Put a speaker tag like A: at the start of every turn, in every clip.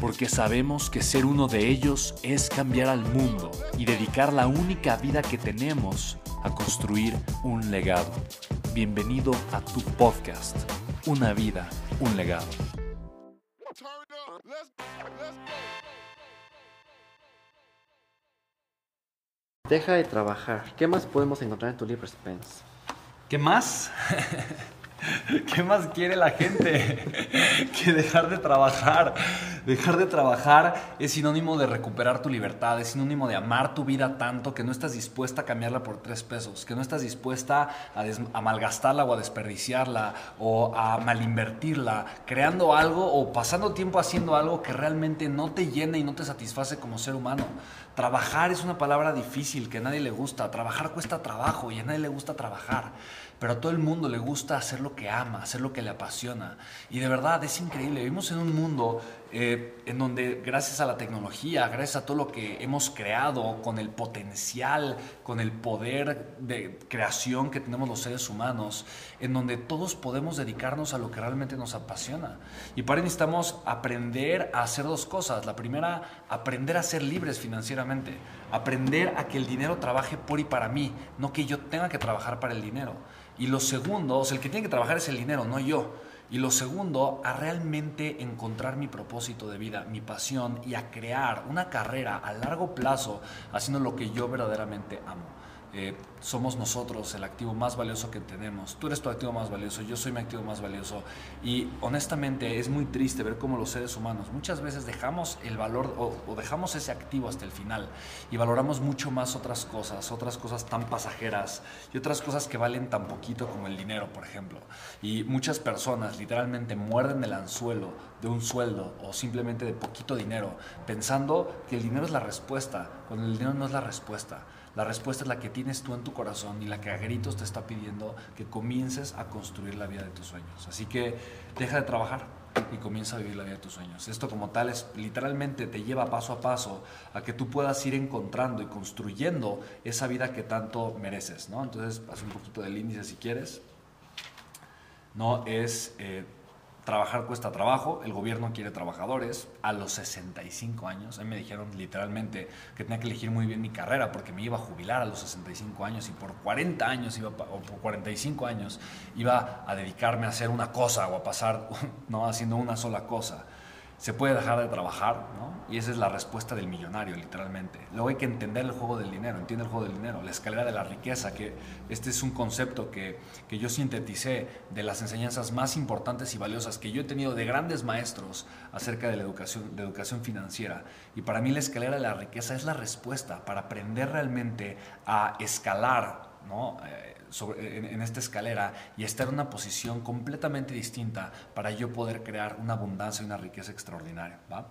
A: porque sabemos que ser uno de ellos es cambiar al mundo y dedicar la única vida que tenemos a construir un legado. Bienvenido a tu podcast, Una vida, un legado.
B: Deja de trabajar. ¿Qué más podemos encontrar en tu libro, Spence?
C: ¿Qué más? ¿Qué más quiere la gente que dejar de trabajar? Dejar de trabajar es sinónimo de recuperar tu libertad, es sinónimo de amar tu vida tanto que no estás dispuesta a cambiarla por tres pesos, que no estás dispuesta a, malgastarla o a desperdiciarla o a malinvertirla, creando algo o pasando tiempo haciendo algo que realmente no te llena y no te satisface como ser humano. Trabajar es una palabra difícil que a nadie le gusta, trabajar cuesta trabajo y a nadie le gusta trabajar pero a todo el mundo le gusta hacer lo que ama, hacer lo que le apasiona. Y de verdad es increíble, vivimos en un mundo eh, en donde gracias a la tecnología, gracias a todo lo que hemos creado, con el potencial, con el poder de creación que tenemos los seres humanos, en donde todos podemos dedicarnos a lo que realmente nos apasiona. Y para eso necesitamos aprender a hacer dos cosas. La primera, aprender a ser libres financieramente, aprender a que el dinero trabaje por y para mí, no que yo tenga que trabajar para el dinero. Y lo segundo, o el que tiene que trabajar es el dinero, no yo. Y lo segundo, a realmente encontrar mi propósito de vida, mi pasión y a crear una carrera a largo plazo haciendo lo que yo verdaderamente amo. Eh, somos nosotros el activo más valioso que tenemos. Tú eres tu activo más valioso, yo soy mi activo más valioso. Y honestamente es muy triste ver cómo los seres humanos muchas veces dejamos el valor o, dejamos ese activo hasta el final y valoramos mucho más otras cosas, otras cosas tan pasajeras y otras cosas que valen tan poquito como el dinero, por ejemplo. Y muchas personas literalmente muerden el anzuelo de un sueldo o simplemente de poquito dinero, pensando que el dinero es la respuesta, cuando el dinero no es la respuesta. La respuesta es la que tienes tú en tu corazón y la que a gritos te está pidiendo que comiences a construir la vida de tus sueños. Así que deja de trabajar y comienza a vivir la vida de tus sueños. Esto como tal es literalmente te lleva paso a paso a que tú puedas ir encontrando y construyendo esa vida que tanto mereces, ¿no? Entonces, haz un poquito del índice si quieres. No es eh, trabajar cuesta trabajo, el gobierno quiere trabajadores. A los 65 años, a mí me dijeron literalmente que tenía que elegir muy bien mi carrera porque me iba a jubilar a los 65 años y por 40 años iba, o por 45 años iba a dedicarme a hacer una cosa o a pasar no haciendo una sola cosa se puede dejar de trabajar, ¿no? Y esa es la respuesta del millonario, literalmente. Luego hay que entender el juego del dinero, entiende el juego del dinero, la escalera de la riqueza, que este es un concepto que, que yo sinteticé de las enseñanzas más importantes y valiosas que yo he tenido de grandes maestros acerca de la educación, de educación financiera. Y para mí la escalera de la riqueza es la respuesta para aprender realmente a escalar, ¿no? Eh, en, esta escalera y estar en una posición completamente distinta para yo poder crear una abundancia y una riqueza extraordinaria. ¿va?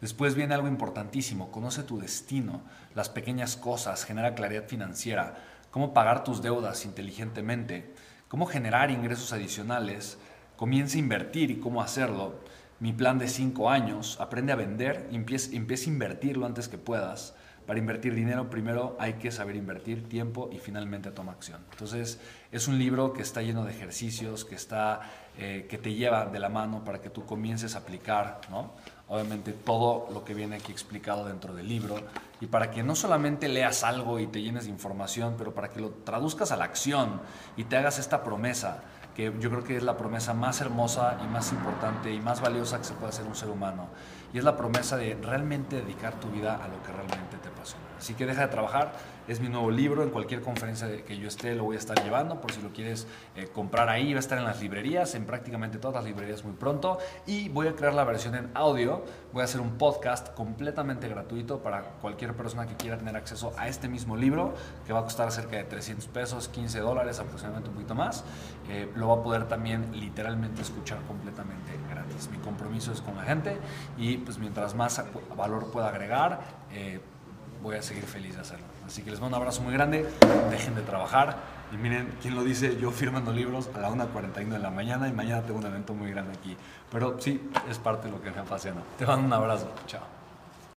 C: Después viene algo importantísimo, conoce tu destino, las pequeñas cosas, genera claridad financiera, cómo pagar tus deudas inteligentemente, cómo generar ingresos adicionales, comienza a invertir y cómo hacerlo. Mi plan de cinco años, aprende a vender, empieza, empieza a invertirlo antes que puedas para invertir dinero primero hay que saber invertir tiempo y finalmente toma acción. Entonces es un libro que está lleno de ejercicios, que, está, eh, que te lleva de la mano para que tú comiences a aplicar, ¿no? obviamente todo lo que viene aquí explicado dentro del libro y para que no solamente leas algo y te llenes de información, pero para que lo traduzcas a la acción y te hagas esta promesa que yo creo que es la promesa más hermosa y más importante y más valiosa que se puede hacer un ser humano. Y es la promesa de realmente dedicar tu vida a lo que realmente te apasiona. Así que deja de trabajar, es mi nuevo libro, en cualquier conferencia que yo esté lo voy a estar llevando, por si lo quieres eh, comprar ahí, va a estar en las librerías, en prácticamente todas las librerías muy pronto, y voy a crear la versión en audio, voy a hacer un podcast completamente gratuito para cualquier persona que quiera tener acceso a este mismo libro, que va a costar cerca de 300 pesos, 15 dólares, aproximadamente un poquito más, eh, lo va a poder también literalmente escuchar completamente gratis. Mi compromiso es con la gente y pues mientras más valor pueda agregar, eh, voy a seguir feliz de hacerlo. Así que les mando un abrazo muy grande, dejen de trabajar y miren, ¿quién lo dice? Yo firmando libros a la 1.41 de la mañana y mañana tengo un evento muy grande aquí. Pero sí, es parte de lo que me apasiona. Te mando un abrazo, chao.